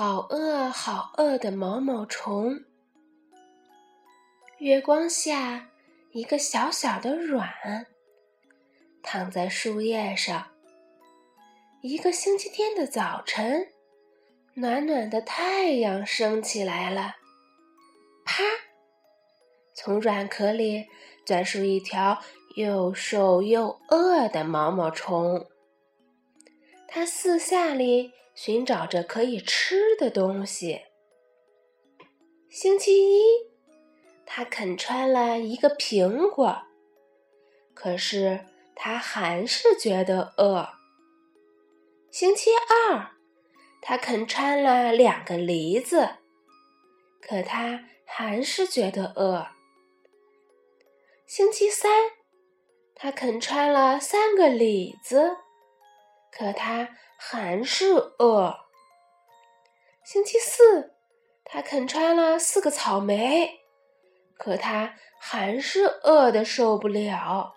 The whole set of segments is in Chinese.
好饿，好饿的毛毛虫。月光下，一个小小的卵躺在树叶上。一个星期天的早晨，暖暖的太阳升起来了。啪！从软壳里钻出一条又瘦又饿的毛毛虫。它四下里。寻找着可以吃的东西。星期一，他啃穿了一个苹果，可是他还是觉得饿。星期二，他啃穿了两个梨子，可他还是觉得饿。星期三，他啃穿了三个李子。可他还是饿。星期四，他啃穿了四个草莓，可他还是饿的受不了。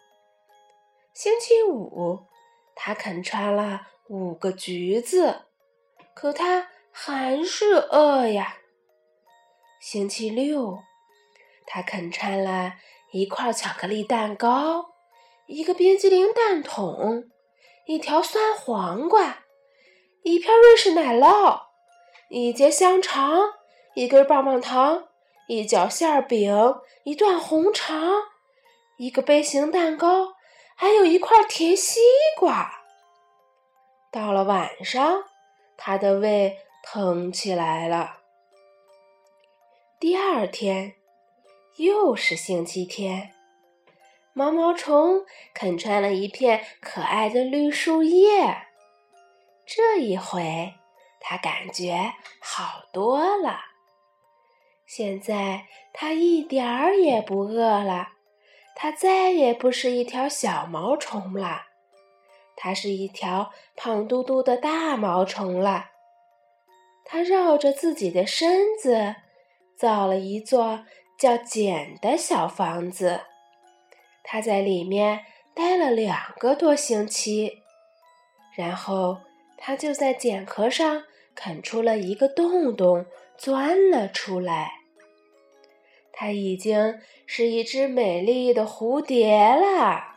星期五，他啃穿了五个橘子，可他还是饿呀。星期六，他啃穿了一块巧克力蛋糕，一个冰激凌蛋筒。一条酸黄瓜，一片瑞士奶酪，一节香肠，一根棒棒糖，一角馅饼，一段红肠，一个杯形蛋糕，还有一块甜西瓜。到了晚上，他的胃疼起来了。第二天，又是星期天。毛毛虫啃穿了一片可爱的绿树叶，这一回它感觉好多了。现在它一点儿也不饿了，它再也不是一条小毛虫了，它是一条胖嘟嘟的大毛虫了。它绕着自己的身子造了一座叫茧的小房子。他在里面待了两个多星期，然后他就在茧壳上啃出了一个洞洞，钻了出来。他已经是一只美丽的蝴蝶了。